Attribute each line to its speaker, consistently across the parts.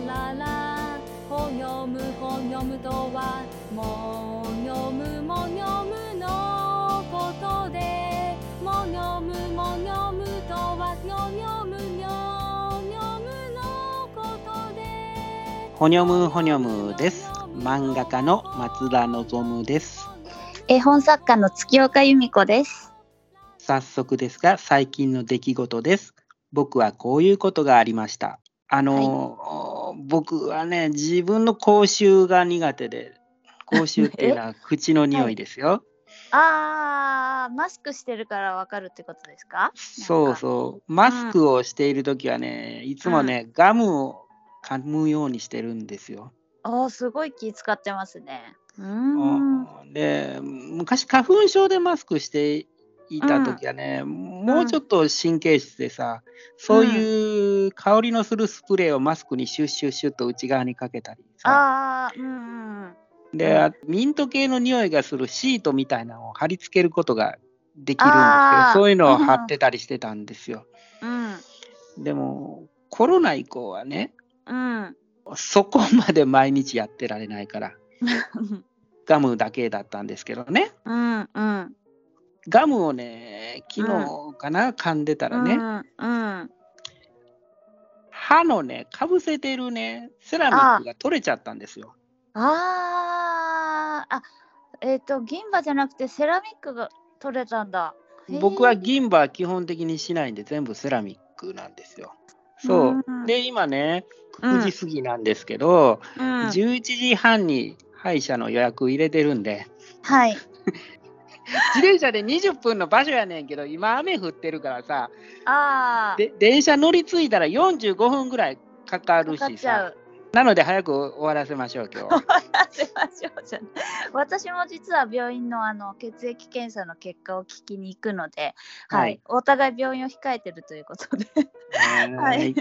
Speaker 1: ララほにょむほにょむとはもにょむもにょむのことでもにょむもにょむとはにょにょむにょにょむのことで
Speaker 2: ほにょむほにょむです。漫画家の松田望です。
Speaker 3: 絵本作家の月岡由美子です。
Speaker 2: 早速ですが、最近の出来事です。僕はこういうことがありました。あの、僕はね、自分の口臭が苦手で、口臭っていうのは口の匂いですよ。
Speaker 3: あー、マスクしてるからわかるってことですか？
Speaker 2: そうそう。マスクをしているときはね、いつもね、ガムを噛むようにしてるんですよ。
Speaker 3: おー、すごい気使ってますね。うーん。
Speaker 2: で昔花粉症でマスクしていた時はね、もうちょっと神経質でさ、そういう香りのするスプレーをマスクにシュッシュッシュッと内側にかけたりさ
Speaker 3: うんうん。
Speaker 2: でミント系の匂いがするシートみたいなのを貼り付けることができるんですけどそういうのを貼ってたりしてたんですよ。
Speaker 3: うん。
Speaker 2: でもコロナ以降はね
Speaker 3: うん。
Speaker 2: そこまで毎日やってられないから ガムだけだったんですけどね。
Speaker 3: うん。うん。
Speaker 2: ガムをね、昨日かな、噛んでたらね、
Speaker 3: うん。うん。
Speaker 2: 歯のね、かぶせてるね、セラミックが取れちゃったんですよ。
Speaker 3: あー、あ、えっ、と、銀歯じゃなくてセラミックが取れたんだ。
Speaker 2: 僕は銀歯は基本的にしないんで、全部セラミックなんですよ。そう。
Speaker 3: うん
Speaker 2: で、今ね、
Speaker 3: うん
Speaker 2: 9時過ぎなんですけど、
Speaker 3: うん。
Speaker 2: 11時半に歯医者の予約入れてるんで、
Speaker 3: はい。
Speaker 2: 自転車で20分の場所やねんけど、今雨降ってるからさ、
Speaker 3: あー。
Speaker 2: で電車乗り継いだら45分ぐらいかかるしさ。なので早く終わらせましょう、今日。は。
Speaker 3: せましょうじゃ私も実は病院のあの血液検査の結果を聞きに行くので、はい、
Speaker 2: はい。
Speaker 3: お互い病院を控えてるということで、は
Speaker 2: はい。
Speaker 3: い、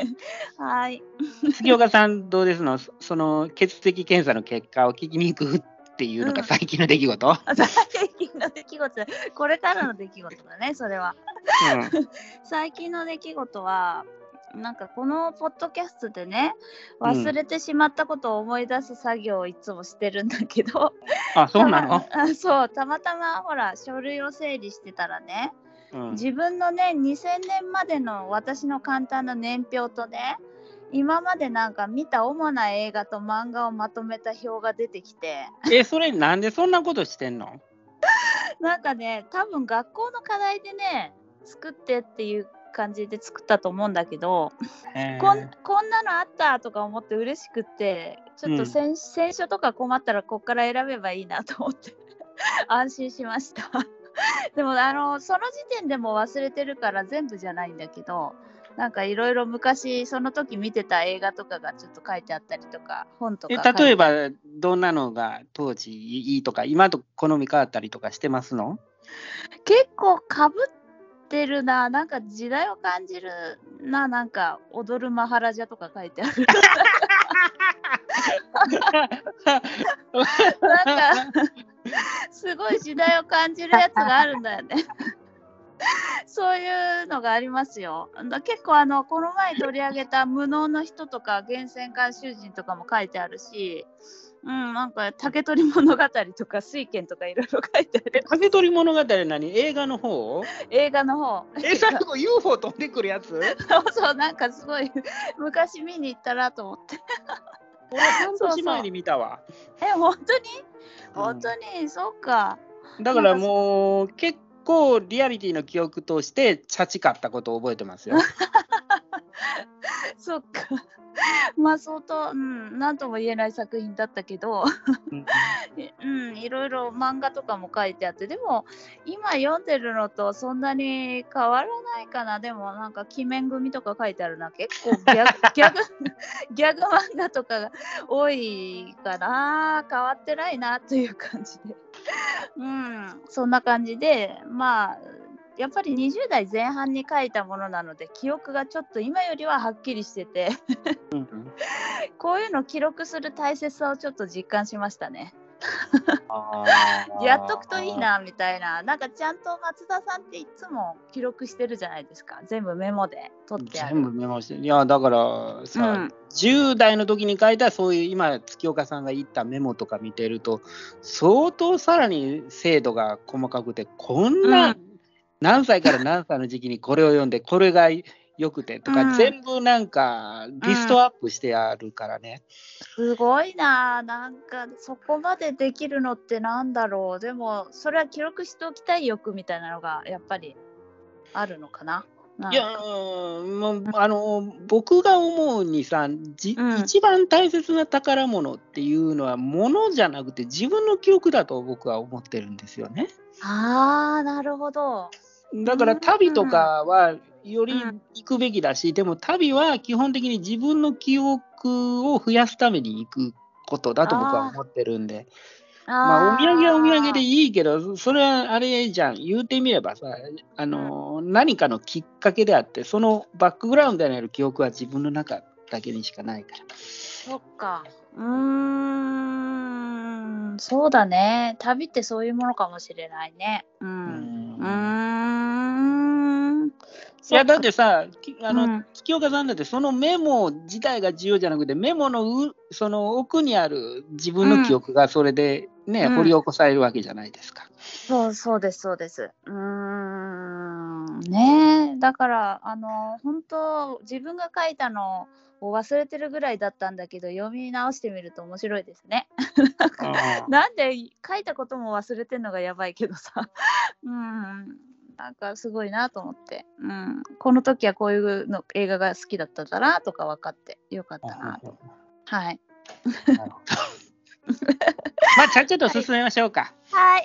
Speaker 3: はい、
Speaker 2: 杉岡さんどうですの？そその血液検査の結果を聞きに行くっていうのが
Speaker 3: うん。
Speaker 2: 最近の出来事、
Speaker 3: 最近の出来事、これからの出来事だね、それは。
Speaker 2: うん。
Speaker 3: 最近の出来事は、なんかこのポッドキャストでね、忘れてしまったことを思い出す作業をいつもしてるんだけど、
Speaker 2: あそうなの、
Speaker 3: あそう、たまたまほら、書類を整理してたらね、
Speaker 2: うん。
Speaker 3: 自分のね2000年までの私の簡単な年表とね今までなんか見た主な映画と漫画をまとめた表が出てきて。
Speaker 2: えそれなんでそんなことしてんの？
Speaker 3: なんかね多分学校の課題でね作ってっていう感じで作ったと思うんだけど、こんこんなのあったとか思って嬉しくってちょっと選,、選書とか困ったらこっから選べばいいなと思って 安心しました。でもあのその時点でも忘れてるから全部じゃないんだけどなんかいろいろ昔その時見てた映画とかがちょっと書いてあったりとか本とか
Speaker 2: 例えばどんなのが当時いいとか今と好み変わったりとかしてますの？
Speaker 3: 結構かぶってるな。なんか時代を感じるな。なんか踊るマハラジャとか書いてある。なんかすごい時代を感じるやつがあるんだよね。そういうのがありますよ。だ結構あのこの前取り上げた無能の人とか源泉監修人とかも書いてあるし、うん、なんか竹取物語とか水拳とかいろいろ書いてあ
Speaker 2: え
Speaker 3: る。
Speaker 2: 竹取物語何？映画の方？
Speaker 3: 映画の方。
Speaker 2: え最後 UFO 飛んでくるやつ？
Speaker 3: そうそう、なんかすごい昔見に行ったなと思って。
Speaker 2: 俺半年前に見たわ
Speaker 3: え、本当に？
Speaker 2: うん
Speaker 3: 本当に、そうか。
Speaker 2: だからもう結構リアリティの記憶としてチャチかったことを覚えてますよ。
Speaker 3: そっか。まあ相当、うん、なんとも言えない作品だったけど、
Speaker 2: うん
Speaker 3: うん、いろいろ漫画とかも書いてあって、でも今読んでるのとそんなに変わらないかな。でもなんか鬼面組とか書いてあるな。結構ギャグ ギャグギャグ漫画とかが多いかな。変わってないなという感じで。うん、そんな感じで、まあ、やっぱり20代前半に書いたものなので記憶がちょっと今よりははっきりしてて
Speaker 2: うん
Speaker 3: こういうのを記録する大切さをちょっと実感しましたね。やっとくといい。なみたいななんかちゃんと松田さんっていつも記録してるじゃないですか全部メモで取ってある
Speaker 2: 全部メモしてる。いや、だからさ、
Speaker 3: うん
Speaker 2: 10代の時に書いたそういう今、月岡さんが言ったメモとか見てると、相当さらに精度が細かくて、こんな、
Speaker 3: うん
Speaker 2: 何歳から何歳の時期にこれを読んで、これが良くてとか、
Speaker 3: うん。
Speaker 2: 全部なんかリストアップしてあるからね。
Speaker 3: すごいな。なんかそこまでできるのってなんだろう。でもそれは記録しておきたい欲みたいなのがやっぱりあるのかな。
Speaker 2: いや、うんもうあの僕が思うにさ、じ
Speaker 3: うん。
Speaker 2: 一番大切な宝物っていうのは、ものじゃなくて自分の記憶だと僕は思ってるんですよね。
Speaker 3: あーなるほど
Speaker 2: だから旅とかはより
Speaker 3: うん
Speaker 2: 行くべきだし、でも旅は基本的に自分の記憶を増やすために行くことだと僕は思ってるんで、まあ、お土産はお土産で
Speaker 3: い
Speaker 2: いいけど、それはあれじゃん、言うてみればさ、あの何かのきっかけであって、そのバックグラウンドにある記憶は自分の中だけにしかないから。
Speaker 3: そっか。うーんそうだね。旅ってそういうものかもしれないね。う
Speaker 2: うん。
Speaker 3: うーん。
Speaker 2: いやだっ
Speaker 3: そ
Speaker 2: てさ、きあの、
Speaker 3: うん。
Speaker 2: 月岡さんだってそのメモ自体が重要じゃなくて、メモのうその奥にある自分の記憶がそれでね、
Speaker 3: うん。
Speaker 2: 掘り起こされるわけじゃないですか。
Speaker 3: そうそうですそうです。うーんね。えだからあの本当自分が書いたのを忘れてるぐらいだったんだけど読み直してみると面白いですね。なんで書いたことも忘れてんのがやばいけどさ。うん。なんかすごいなと思って、うん、この時はこういうの映画が好きだったんだなとか分かってよかったなと。はい。
Speaker 2: まあ、ちゃっちゃと進めましょうか。
Speaker 3: はい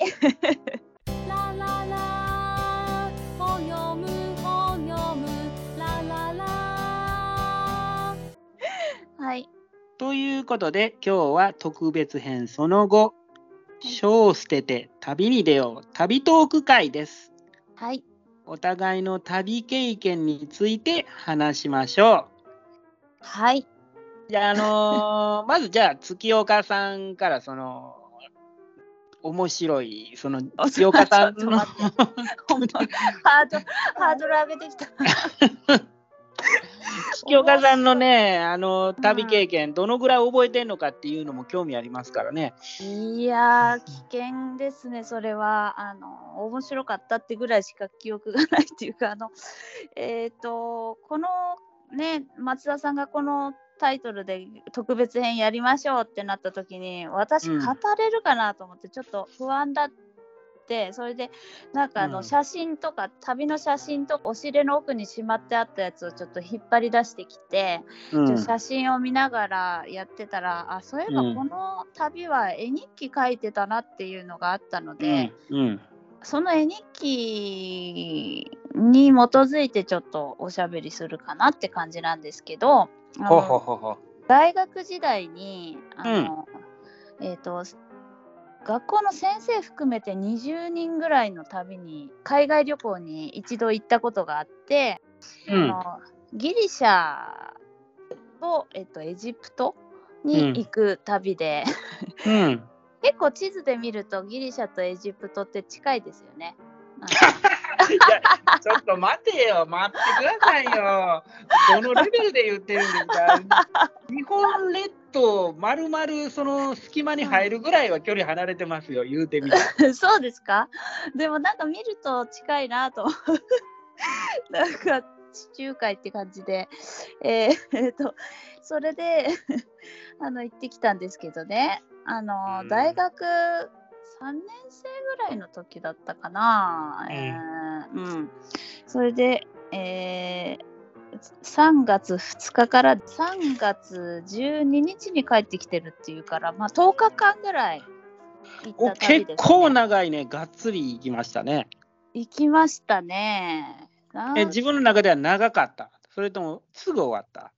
Speaker 3: はい
Speaker 2: ということで、今日は特別編その後、書を捨てて旅に出よう、旅トーク会です。
Speaker 3: はい
Speaker 2: お互いの旅経験について話しましょ
Speaker 3: はい。
Speaker 2: う。じゃあ、あのー まずじゃあ、月岡さんから、その、面白い、その、月岡さんの
Speaker 3: ハードル上げてきた。
Speaker 2: 月岡さんのね、あの、旅経験、どのぐらい覚えてんのかっていうのも興味ありますからね。
Speaker 3: いやー、危険ですね、それは。あの、面白かったってぐらいしか記憶がないっていうか、あの、えっ、と、このね、松田さんがこのタイトルで特別編やりましょうってなった時に、私
Speaker 2: うん
Speaker 3: 語れるかなと思って、ちょっと不安だって、それで、なんかあの、
Speaker 2: うん
Speaker 3: 写真とか、旅の写真とか、押し入れの奥にしまってあったやつをちょっと引っ張り出してきて、
Speaker 2: うん。
Speaker 3: 写真を見ながらやってたらあそういえば
Speaker 2: うん
Speaker 3: この旅は絵日記書いてたなっていうのがあったので、
Speaker 2: うん。うん。
Speaker 3: その絵日記に基づいてちょっとおしゃべりするかなって感じなんですけど。大学時代にあの、えっ、と学校の先生含めて20人ぐらいの旅に海外旅行に一度行ったことがあって、
Speaker 2: うん。
Speaker 3: あのギリシャと、えっと、エジプトに行く旅で、
Speaker 2: うん。
Speaker 3: 結構地図で見るとギリシャとエジプトって近いですよね。
Speaker 2: ちょっと待てよ、待ってくださいよ。どのレベルで言ってるんですか？日本列島、まるまるその隙間に入るぐらいは距離離れてますよ、言うてみたら。
Speaker 3: そうですか？でもなんか見ると近いなと。なんか地中海って感じで、えーえーとそれで あの行ってきたんですけどね。あの、
Speaker 2: うん。
Speaker 3: 大学3年生ぐらいの時だったかな、えーうん、それで、えー3月2日から3月12日に帰ってきてるっていうから、まあ、10日間ぐらい行
Speaker 2: お
Speaker 3: った旅
Speaker 2: 結
Speaker 3: です、ね。
Speaker 2: 構長いね、がっつり行きましたね。
Speaker 3: 行きましたね。
Speaker 2: え自分の中では長かった？それともすぐ終わった？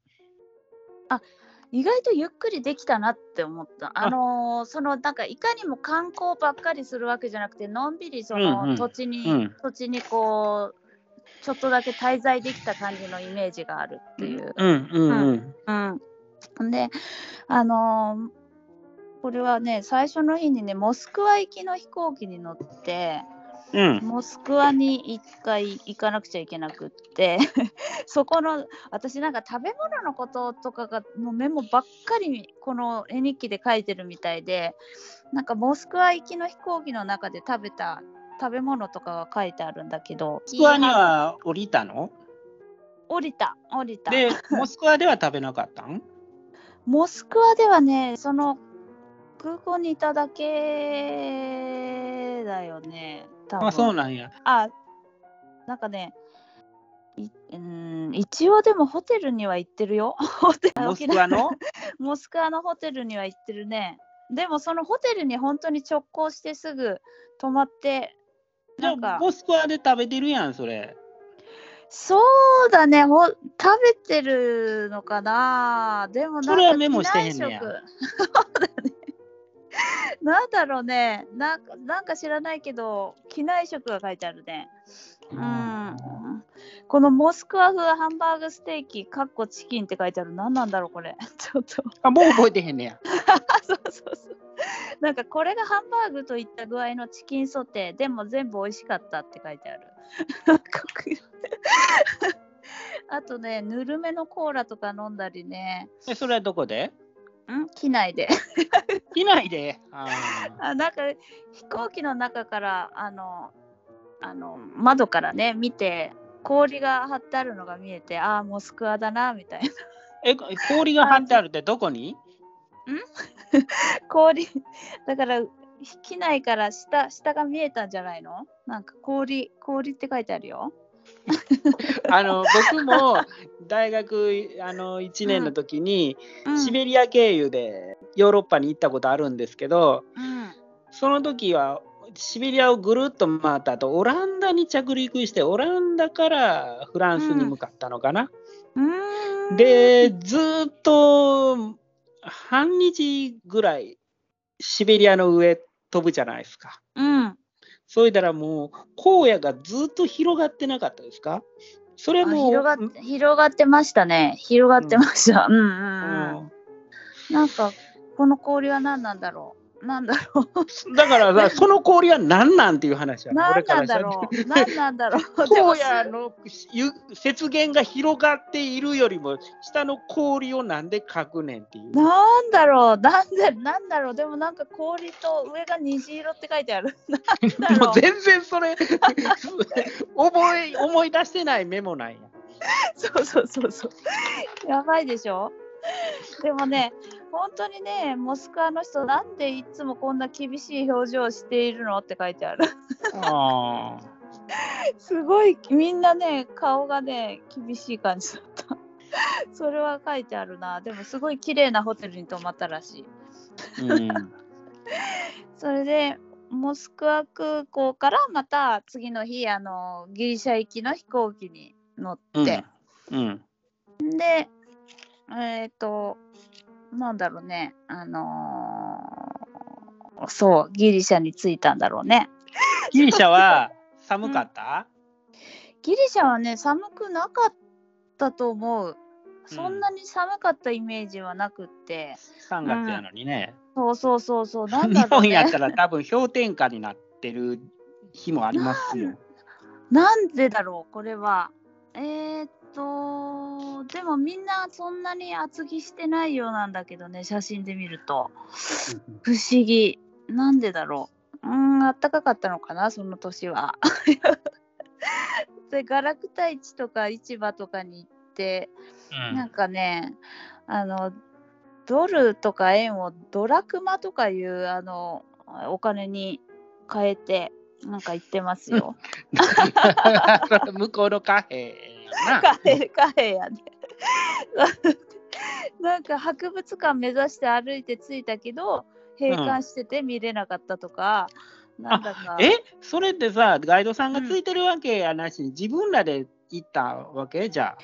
Speaker 3: 意外とゆっくりできたなって思った。あのーそのなんかいかにも観光ばっかりするわけじゃなくてのんびりそ
Speaker 2: うんうん
Speaker 3: の土地に、
Speaker 2: うん
Speaker 3: 土地にこうちょっとだけ滞在できた感じのイメージがあるっていう。
Speaker 2: うんうんうん。
Speaker 3: うん、であのーこれはね最初の日にねモスクワ行きの飛行機に乗って
Speaker 2: うん。
Speaker 3: モスクワに一回行かなくちゃいけなくって そこの私なんか食べ物のこととかがもうメモばっかりこの絵日記で書いてるみたいでなんかモスクワ行きの飛行機の中で食べた食べ物とかが書いてあるんだけど
Speaker 2: モスクワには降りたの？
Speaker 3: 降りた降りた
Speaker 2: で、モスクワでは食べなかったん？
Speaker 3: モスクワではねその空港にいただけだよね多分
Speaker 2: あ、そうなんや。
Speaker 3: あ、なんかね、いうん一応でもホテルには行ってるよ。
Speaker 2: モスクワの？
Speaker 3: モスクワのホテルには行ってるね。でもそのホテルに本当に直行してすぐ泊まって、
Speaker 2: じゃあ、モスクワで食べてるやん、それ。
Speaker 3: そうだねほ、食べてるのかな。でもなんか
Speaker 2: それはメモしてへんねや
Speaker 3: 機内食 そうだね。なんだろうねなんか、なんか知らないけど、機内食が書いてあるね。うん、このモスクワ風ハンバーグステーキ、かっこチキンって書いてある。何なんだろう、これ。ちょっと。
Speaker 2: あ、もう覚えてへんねや。
Speaker 3: そうそう。なんかこれがハンバーグといった具合のチキンソテー、でも全部美味しかったって書いてある。あとね、ぬるめのコーラとか飲んだりね、
Speaker 2: え、それはどこで？
Speaker 3: ん？機内で。
Speaker 2: 機内で？あ
Speaker 3: なんか飛行機の中からあのあの窓からね見て氷が張ってあるのが見えてああモスクワだなみたいな
Speaker 2: え、氷が張ってあるってどこに？
Speaker 3: 氷だから機内から下下が見えたんじゃないの？なんか氷氷って書いてあるよ。
Speaker 2: あの僕も大学あの1年の時に、
Speaker 3: うん。
Speaker 2: シベリア経由でヨーロッパに行ったことあるんですけど
Speaker 3: うん。
Speaker 2: その時はシベリアをぐるっと回った後オランダに着陸してオランダからフランスに向かったのかな。
Speaker 3: うーん。
Speaker 2: でずーっと半日ぐらいシベリアの上飛ぶじゃないですか。
Speaker 3: うん。
Speaker 2: それたらもう荒野がずっと広がってなかったですか？それ
Speaker 3: あ
Speaker 2: も
Speaker 3: 広がって広がってましたね。広がってました、うん、うん。うん。
Speaker 2: うん。
Speaker 3: なんかこの氷は何なんだろうなんだろう。
Speaker 2: だからさ、その氷は何なんていう話や
Speaker 3: 何なんだろう。何なんだろう。
Speaker 2: 荒野のゆ雪原が広がっているよりも下の氷をなんで描くねんっていう。
Speaker 3: なんだろう。なんでなんだろう。でもなんか氷と上が虹色って書いてある。なんだろう。
Speaker 2: もう全然それ覚え思い出してないメモなんや。
Speaker 3: そうそうそうそう。やばいでしょ？でもね、本当にね、モスクワの人、なんでいつもこんな厳しい表情をしているのって書いてある。
Speaker 2: あ
Speaker 3: すごい、みんなね、顔がね、厳しい感じだった。それは書いてあるな。でも、すごい綺麗なホテルに泊まったらしい。
Speaker 2: ーうん
Speaker 3: それで、モスクワ空港からまた次の日、あのギリシャ行きの飛行機に乗って、
Speaker 2: うん
Speaker 3: で、えっ、と、なんだろうね、あのーそう、ギリシャに着いたんだろうね。
Speaker 2: ギリシャは寒かった、
Speaker 3: ギリシャはね、寒くなかったと思う。そんなに寒かったイメージはなくって、
Speaker 2: ?3 月やのにね。
Speaker 3: そうそうそうそう、なんだ
Speaker 2: 日
Speaker 3: ろうね
Speaker 2: 本やった。ら多分氷点下になってる日もありますよ。
Speaker 3: なんでだろう、これは。えー、っと、でもみんなそんなに厚着してないようなんだけどね、写真で見ると。不思議。なんでだろう。うーん、あったかかったのかな、その年は。で、ガラクタ市とか市場とかに行って、
Speaker 2: うん
Speaker 3: なんかね、あの、ドルとか円をドラクマとかいうあのお金に変えて、なんか言ってますよ。
Speaker 2: 向こうのカフェやな。
Speaker 3: カフェ、カフェやね。なんか博物館目指して歩いて着いたけど、閉館してて見れなかったとか、なんだか。
Speaker 2: え？それってさ、ガイドさんがついてるわけやなしに、自分らで行ったわけ？じゃ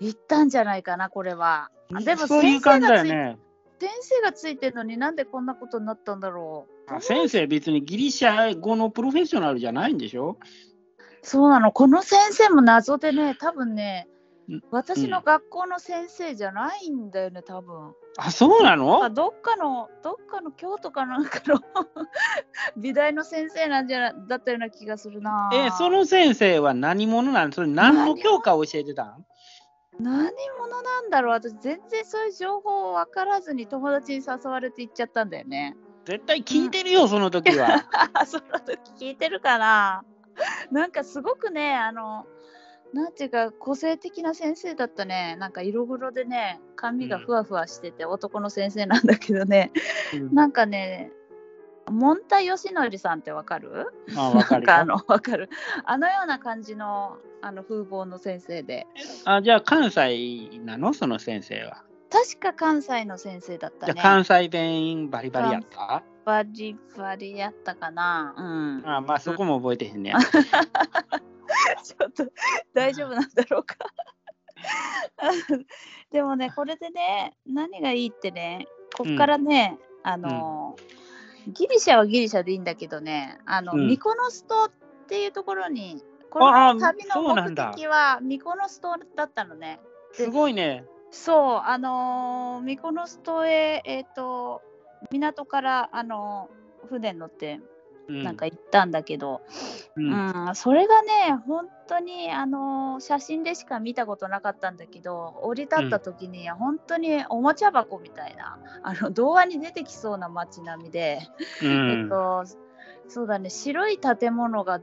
Speaker 3: 行ったんじゃないかな、これは。でも
Speaker 2: そういう感じだよ
Speaker 3: 先
Speaker 2: ね。
Speaker 3: 先生がついてるのになんでこんなことになったんだろう。
Speaker 2: あ先生、別にギリシャ語のプロフェッショナルじゃないんでしょ？
Speaker 3: そうなの、この先生も謎でね、多分ね、私の学校の先生じゃないんだよね、多分。
Speaker 2: あ、そうな
Speaker 3: あ
Speaker 2: の
Speaker 3: どっかの、どっかの京都かなんかの 美大の先生なんじゃなだったような気がするな。
Speaker 2: え、その先生は何者なのそれ何の教科を教えてたん？
Speaker 3: 何者なんだろう私全然そういう情報分からずに友達に誘われて行っちゃったんだよね。
Speaker 2: 絶対聞いてるよ、その時は。
Speaker 3: その時聞いてるかな なんかすごくねあのなんていうか個性的な先生だったね。なんか色黒でね髪がふわふわしてて、男の先生なんだけどね。
Speaker 2: うん。
Speaker 3: なんかねモンタヨシノリさんってわかる？
Speaker 2: あ、わかる
Speaker 3: あのわかる。あのような感じのあの風貌の先生で。
Speaker 2: あ、じゃあ関西なの？その先生は。
Speaker 3: 確か関西の先生だったね。
Speaker 2: 関西弁バリバリやった？
Speaker 3: バリバリやったかなうん
Speaker 2: あ、まあそこも覚えてへんねや。
Speaker 3: ちょっと大丈夫なんだろうか。でもね、これでね、何がいいってね、こっからね、あの、ギリシャはギリシャでいいんだけどね、あの、
Speaker 2: うん
Speaker 3: ミコノス島っていうところに、この旅の目的はミコノス島だったのね。
Speaker 2: すごいね。
Speaker 3: そう、あのーミコノス島へ、えっ、と、港から、あのー船に乗って
Speaker 2: うん。
Speaker 3: なんか行ったんだけど、
Speaker 2: うん。
Speaker 3: うん、それがね、本当にあの写真でしか見たことなかったんだけど、降り立った時に、本当におもちゃ箱みたいな、あの童話に出てきそうな街並みで、
Speaker 2: うん。
Speaker 3: えっと、そうだね、白い建物が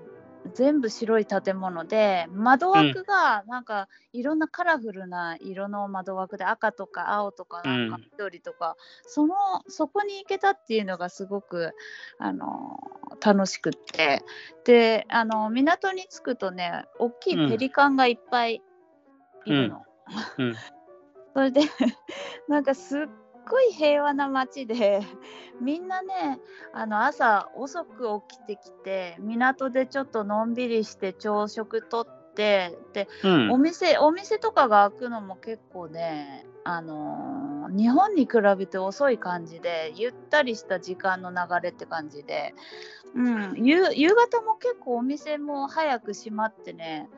Speaker 3: 全部白い建物で、窓枠がなんかいろんなカラフルな色の窓枠で赤とか青とかなんか
Speaker 2: うん
Speaker 3: 緑とか、そのそこに行けたっていうのがすごくあの楽しくって。であの港に着くとね大きいペリカンがいっぱいいるの。
Speaker 2: うん。
Speaker 3: それでなんかすっごい平和な街で みんなねあの朝遅く起きてきて港でちょっとのんびりして朝食とってで
Speaker 2: うん。
Speaker 3: お店お店とかが開くのも結構ねあのー日本に比べて遅い感じでゆったりした時間の流れって感じで、うん、夕夕方も結構お店も早く閉まってね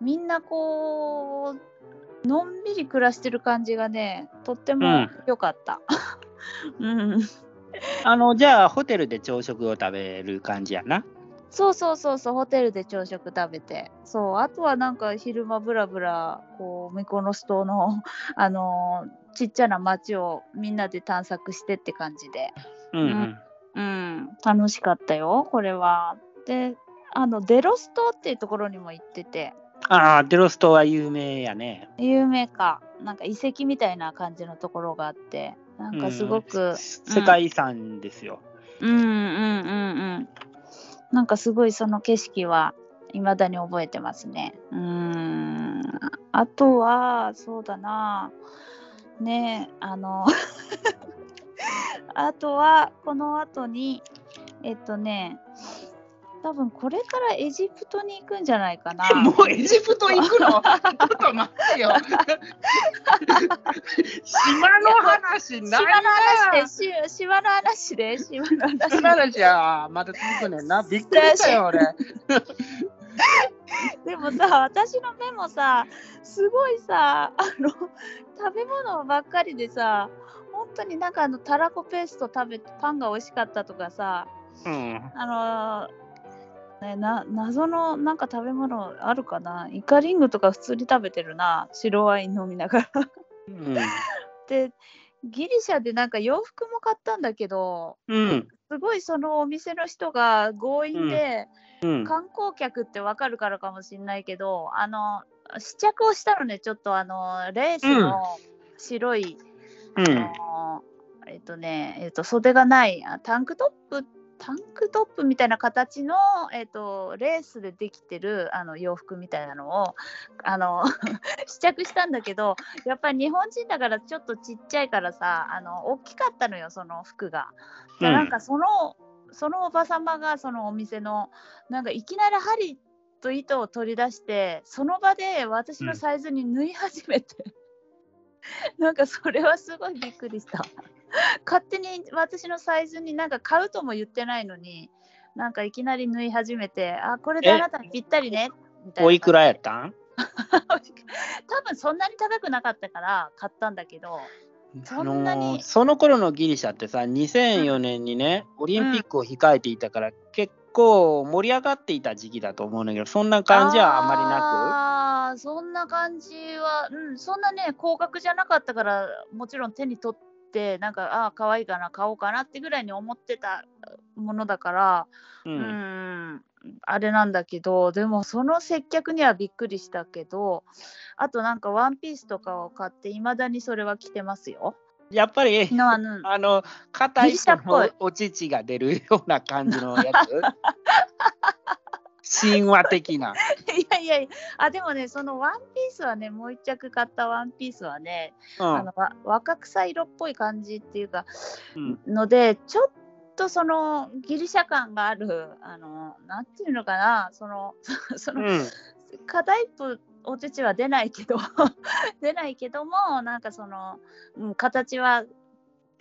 Speaker 3: みんなこうのんびり暮らしてる感じがねとっても
Speaker 2: うん
Speaker 3: 良かった。うん
Speaker 2: あの、じゃあ、ホテルで朝食を食べる感じやな。
Speaker 3: そうそうそうそう、ホテルで朝食食べて。そう、あとはなんか昼間ブラブラ、こう、ミコノス島の、あのーちっちゃな町をみんなで探索してって感じで。
Speaker 2: うんうん。
Speaker 3: うん、楽しかったよ、これは。で、あの、デロス島っていうところにも行ってて、
Speaker 2: ああ、デロス島は有名やね。
Speaker 3: 有名か、なんか遺跡みたいな感じのところがあって、なんかすご
Speaker 2: うん
Speaker 3: く、
Speaker 2: 世界遺産ですよ。
Speaker 3: うんうんうんうん。なんかすごいその景色は未だに覚えてますね。うーん。あとは、そうだな。ねえ、あの、あとは、この後に、えっとね、多分これからエジプトに行くんじゃないかな。
Speaker 2: もうエジプト行くの？ちょっと待ってよ。島の話ない
Speaker 3: 島の話で、し島の話で、島の話
Speaker 2: 島の話はまだ続くねんな。びっくりしたよ、俺。
Speaker 3: でもさ、私の目もさ、すごいさ、あの、食べ物ばっかりでさ、本当になんかあの、たらこペースト食べて、パンが美味しかったとかさ、
Speaker 2: うん。
Speaker 3: あのね、な謎のなんか食べ物あるかな？イカリングとか普通に食べてるな白ワイン飲みながら
Speaker 2: うん。
Speaker 3: でギリシャでなんか洋服も買ったんだけど
Speaker 2: うん。
Speaker 3: すごいそのお店の人が強引で、
Speaker 2: うん。
Speaker 3: 観光客ってわかるからかもしれないけどあの試着をしたのねちょっとあのレースの白い、
Speaker 2: うん。
Speaker 3: あのえっとね、えっと袖がないあタンクトップタンクトップみたいな形の、えっとレースでできてるあの洋服みたいなのをあの 試着したんだけどやっぱり日本人だからちょっとちっちゃいからさあの大きかったのよその服が。で
Speaker 2: うん。
Speaker 3: なんかそのそのおば様がそのお店のなんかいきなり針と糸を取り出してその場で私のサイズに縫い始めて、なんかそれはすごいびっくりした 勝手に私のサイズになんか買うとも言ってないのになんかいきなり縫い始めてあこれであなたにぴったりね？みたいな。
Speaker 2: おいくらやったん？
Speaker 3: 多分そんなに高くなかったから買ったんだけど、そんなに
Speaker 2: その頃のギリシャってさ、2004年にね、オリンピックを控えていたから、結構盛り上がっていた時期だと思うんだけど、そんな感じはあまりな
Speaker 3: ああ、そんな感じは、うん、そんなね、高額じゃなかったから、もちろん手に取って、なんか、ああ、可愛いかな、買おうかなってぐらいに思ってたものだから、
Speaker 2: く。う
Speaker 3: うんん、あれなんだけど、でもその接客にはびっくりしたけど、あとなんかワンピースとかを買って、いまだにそれは着てますよ。
Speaker 2: やっぱり、
Speaker 3: のあの
Speaker 2: あの、硬いお乳が出るような感じのやつ？神話的な。
Speaker 3: いやいやいや、あ、でもね、そのワンピースはね、もう一着買ったワンピースはね、
Speaker 2: うん。
Speaker 3: あのわ若草色っぽい感じっていうか、
Speaker 2: うん。
Speaker 3: ので、ちょっとそのギリシャ感がある、あの、なんていうのかな、その、その、
Speaker 2: うん。
Speaker 3: 片一方お乳は出ないけど 出ないけどもなんかその、うん、形は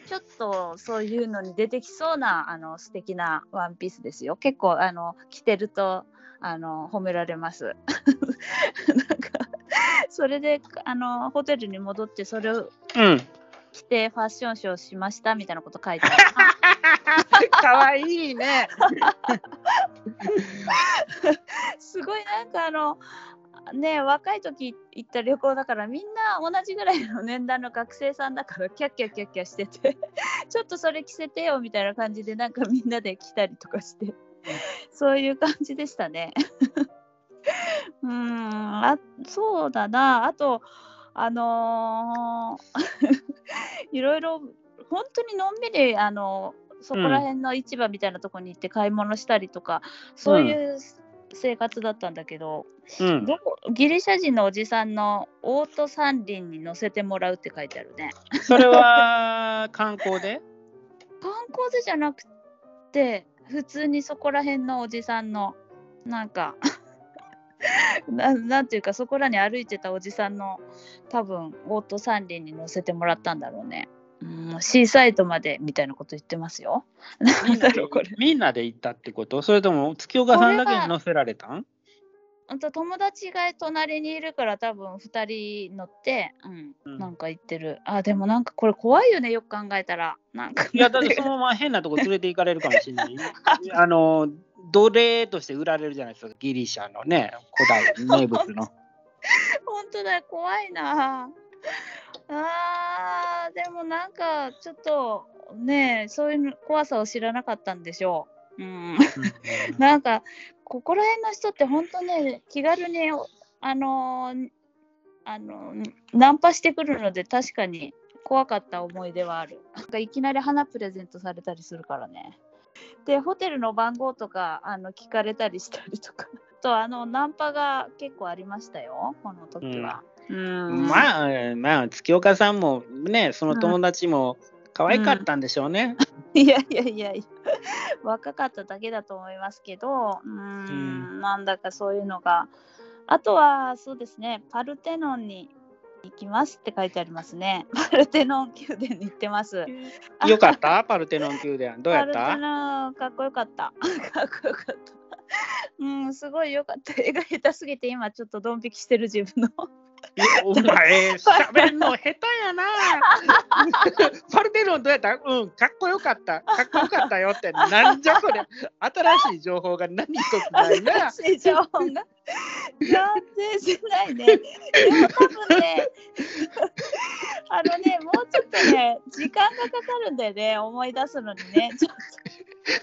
Speaker 3: ちょっとそういうのに出てきそうなあの素敵なワンピースですよ。結構あの着てるとあの褒められます なんかそれであのホテルに戻ってそれを
Speaker 2: うん。
Speaker 3: 着てファッションショーしましたみたいなこと書いてある
Speaker 2: かわいいね。
Speaker 3: すごいなんかあのね若い時行った旅行だからみんな同じぐらいの年代の学生さんだからキャッキャッキャッキャしててちょっとそれ着せてよみたいな感じでなんかみんなで来たりとかして そういう感じでしたね。うーんあそうだなあとあのー いろいろ本当にのんびりあのそこら辺の市場みたいなとこに行って買い物したりとか、そういう生活だったんだけど、
Speaker 2: うん。
Speaker 3: どこギリシャ人のおじさんのオート三輪に乗せてもらうって書いてあるね。
Speaker 2: それは観光で？
Speaker 3: 観光でじゃなくて普通にそこら辺のおじさんのなんか ななんていうかそこらに歩いてたおじさんの多分オート三輪に乗せてもらったんだろうね。うん、シーサイドまでみたいなこと言ってますよ。なんだろうこれ。
Speaker 2: みんなで行ったってこと？それとも月岡さんだけに乗せられたん？
Speaker 3: ほんと友達が隣にいるから多分2人乗って、うん
Speaker 2: うん
Speaker 3: なんか行ってる。あでもなんかこれ怖いよねよく考えたら。なんか
Speaker 2: いや、だってそのまま変なとこ連れて行かれるかもしれない。あの、奴隷として売られるじゃないですか、ギリシャのね、古代名物の。
Speaker 3: 本当だよ怖いなあーでもなんかちょっとねそういう怖さを知らなかったんでしょう、うん、なんかここら辺の人って本当ね気軽におあのーあのーナンパしてくるので確かに怖かった思い出はある。なんかいきなり花プレゼントされたりするからね。でホテルの番号とかあの聞かれたりしたりとか。あ とあのナンパが結構ありましたよこの時は、うん。
Speaker 2: まあ、まあ、月岡さんもね、その友達も可愛かったんでしょうね。
Speaker 3: いやいやいやいや、若かっただけだと思いますけど、うーん、
Speaker 2: うん
Speaker 3: なんだかそういうのが。あとは、そうですね、パルテノンに行きますって書いてありますね。パルテノン宮殿に行ってます。
Speaker 2: よかった？パルテノン宮殿。どうやっ
Speaker 3: パルテ
Speaker 2: た
Speaker 3: ノン、かっこよかった。かっこよかった。うん、すごいよかった。絵が下手すぎて、今ちょっとドン引きしてる自分の。
Speaker 2: お前、喋んの下手やな。パルテノンどうやった？うん、かっこよかった。かっこよかったよって。なんじゃこれ。新しい情報が何一つないな。
Speaker 3: 新しい情報が全然ないね。でも多分ね、あのね、もうちょっとね、時間がかかるんだよね、思い出すのにね。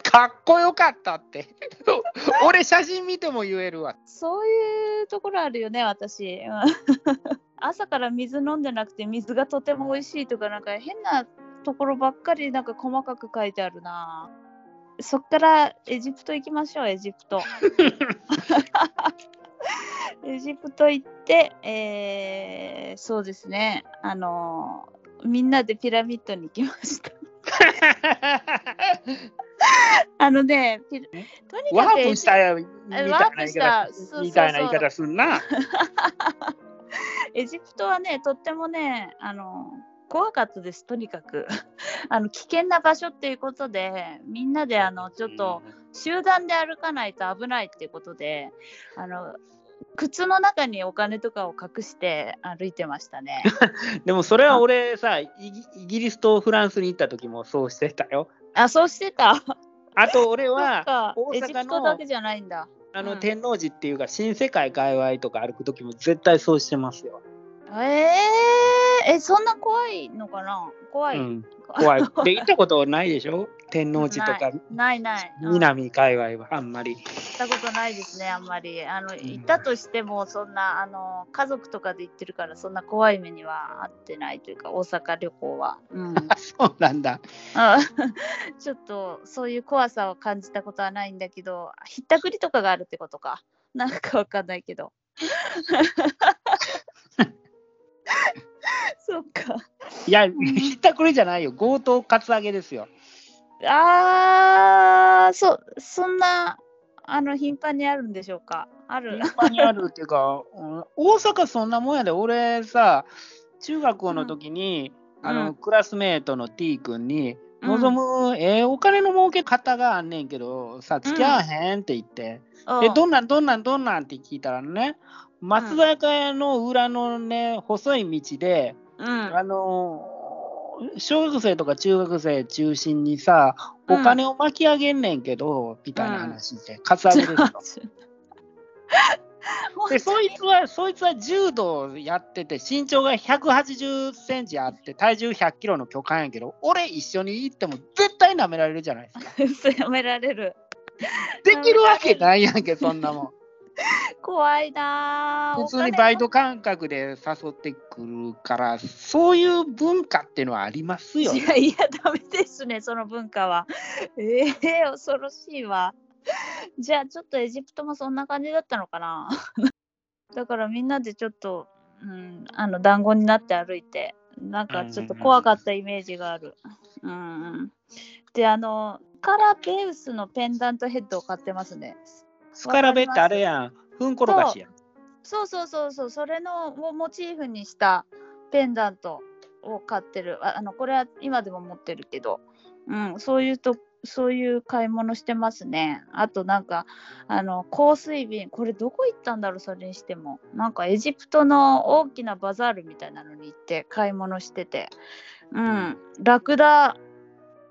Speaker 2: かっこよかったって。俺、写真見ても言えるわ。
Speaker 3: そういうところあるよね、私。うん 朝から水飲んでなくて、水がとても美味しいとか、なんか変なところばっかりなんか細かく書いてあるな。そっからエジプト行きましょう、エジプト。エジプト行って、えーそうですね、あのーみんなでピラミッドに行きました。あのね、ピラとに
Speaker 2: ワ
Speaker 3: かくエジ
Speaker 2: ープしたよみたいな
Speaker 3: ワープし
Speaker 2: 言い方みたいな言い方すんな。
Speaker 3: エジプトはね、とってもね、あの怖かったです、とにかく。あの危険な場所っていうことで、みんなであのちょっと集団で歩かないと危ないっていうことで、あの靴の中にお金とかを隠して歩いてましたね。
Speaker 2: でもそれは俺さ、イギイギリスとフランスに行った時もそうしてたよ。
Speaker 3: あ、そうしてた？
Speaker 2: あと俺
Speaker 3: そ
Speaker 2: は
Speaker 3: っか
Speaker 2: 大
Speaker 3: エジ
Speaker 2: 阪の
Speaker 3: プトだけじゃないんだ。
Speaker 2: あの
Speaker 3: うん
Speaker 2: 天王寺っていうか新世界界隈とか歩く時も絶対そうしてますよ。
Speaker 3: えー、え、そんな怖いのかな？怖い。
Speaker 2: うん、怖い。で行ったことないでしょ？天王寺とか
Speaker 3: ないない。うん
Speaker 2: 南界隈はあんまり。
Speaker 3: 行ったことないですね、あんまり。あの、
Speaker 2: ん
Speaker 3: 行ったとしても、そんな、あの、家族とかで行ってるから、そんな怖い目には遭ってないというか、大阪旅行は。うん。
Speaker 2: そうなんだ。
Speaker 3: あ ちょっと、そういう怖さを感じたことはないんだけど、ひったくりとかがあるってことか。なんかわかんないけど。そっか。
Speaker 2: いや、ひったくりじゃないよ。強盗カツアゲですよ。
Speaker 3: あー、そ、そんな、あの、頻繁にあるんでしょうか？ある。
Speaker 2: 頻繁にあるっていうか、うん大阪そんなもんやで。俺さ、中学校の時に、あの、
Speaker 3: うん
Speaker 2: クラスメートの T 君に、
Speaker 3: うん
Speaker 2: 望む、えーお金の儲け方があんねんけど、さ、付き合わへんって言って、え、どんなんどんなんどんなんって聞いたらね、松坂屋の裏のね、細い道で、
Speaker 3: うん。
Speaker 2: あのー小学生とか中学生中心にさ、お金を巻き上げんねんけど、みたいな話で、カツアゲで。で、そいつは、そいつは柔道やってて、身長が180センチあって、体重100キロの巨漢やけど、俺一緒に行っても絶対舐められるじゃないですか。
Speaker 3: やめられる。
Speaker 2: できるわけないやんけ、そんなもん。
Speaker 3: 怖いなぁ
Speaker 2: 普通にバイト感覚で誘ってくるから、そういう文化っていうのはありますよ
Speaker 3: い。やいや、ダメですね、その文化は。ええ恐ろしいわ。じゃあ、ちょっとエジプトもそんな感じだったのかな。だからみんなでちょっと、うん、あの団子になって歩いて、なんかちょっと怖かったイメージがある。うんうん、で、あの、カラベウスのペンダントヘッドを買ってますね。
Speaker 2: スカラベってあれやん。ふんころがしやん。
Speaker 3: そうそうそうそう、それのをモチーフにしたペンダントを買ってる。あのこれは今でも持ってるけど、うん、そういうと、そういう買い物してますね。あとなんか、あの香水瓶、これどこ行ったんだろう、それにしても。なんかエジプトの大きなバザールみたいなのに行って買い物してて、うん、ラクダ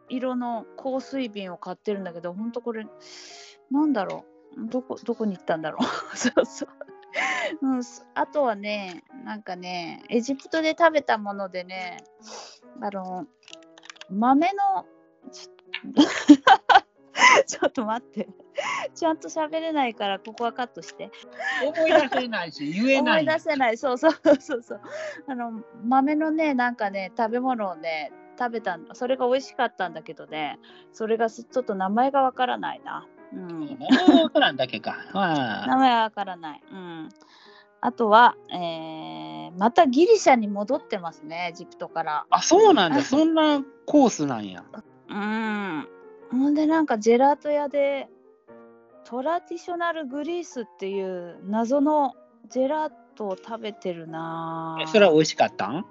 Speaker 3: 色の香水瓶を買ってるんだけど、ほんとこれ、なんだろう、どこ、どこに行ったんだろう。そうそう。うん、すあとはね、なんかね、エジプトで食べたものでね、あの、豆の、ちょ っと待って、ちゃんと喋れないから、ここはカットして。
Speaker 2: 思い出せないし、言え
Speaker 3: 思
Speaker 2: ないい。
Speaker 3: 出せない、そうそうそうそう。あの、豆のね、なんかね、食べ物をね、食べたんそれが美味しかったんだけどね、それがすちょっと名前がわからないな。うん。
Speaker 2: わからんだけか。まあ、
Speaker 3: 名前はわからない。うん。あとは、えーまたギリシャに戻ってますね、エジプトから。
Speaker 2: あ、そうなんだ。そんなコースなんや。
Speaker 3: うん。ほんで、なんかジェラート屋で、トラディショナルグリースっていう謎のジェラートを食べてるな
Speaker 2: それは美味しかったん？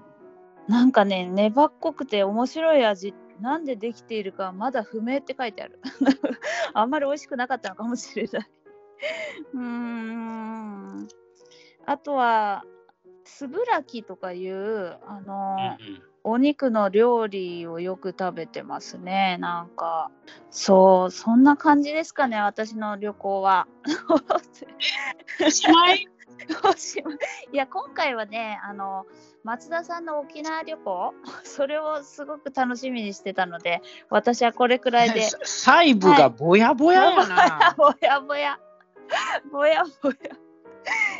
Speaker 3: なんかね、粘っこくて面白い味、なんでできているかはまだ不明って書いてある。あんまり美味しくなかったのかもしれない。うーん。あとは、スブラキとかいう、あのーお肉の料理をよく食べてますね。なんか、そう、そんな感じですかね、私の旅行は。
Speaker 2: おしまい
Speaker 3: おしまいいや、今回はね、あの、松田さんの沖縄旅行、それをすごく楽しみにしてたので、私はこれくらいで、
Speaker 2: 細部がぼやぼややな。
Speaker 3: ぼやぼや、ぼやぼや。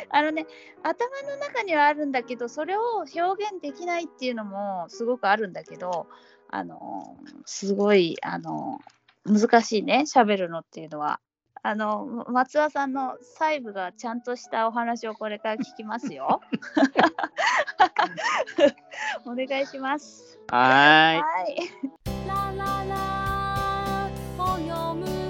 Speaker 3: あのね、頭の中にはあるんだけど、それを表現できないっていうのもすごくあるんだけど、あの、すごい、あの、難しいね、喋るのっていうのは。あの松尾さんの細部がちゃんとしたお話をこれから聞きますよ。お願いします。
Speaker 2: はい。
Speaker 3: は。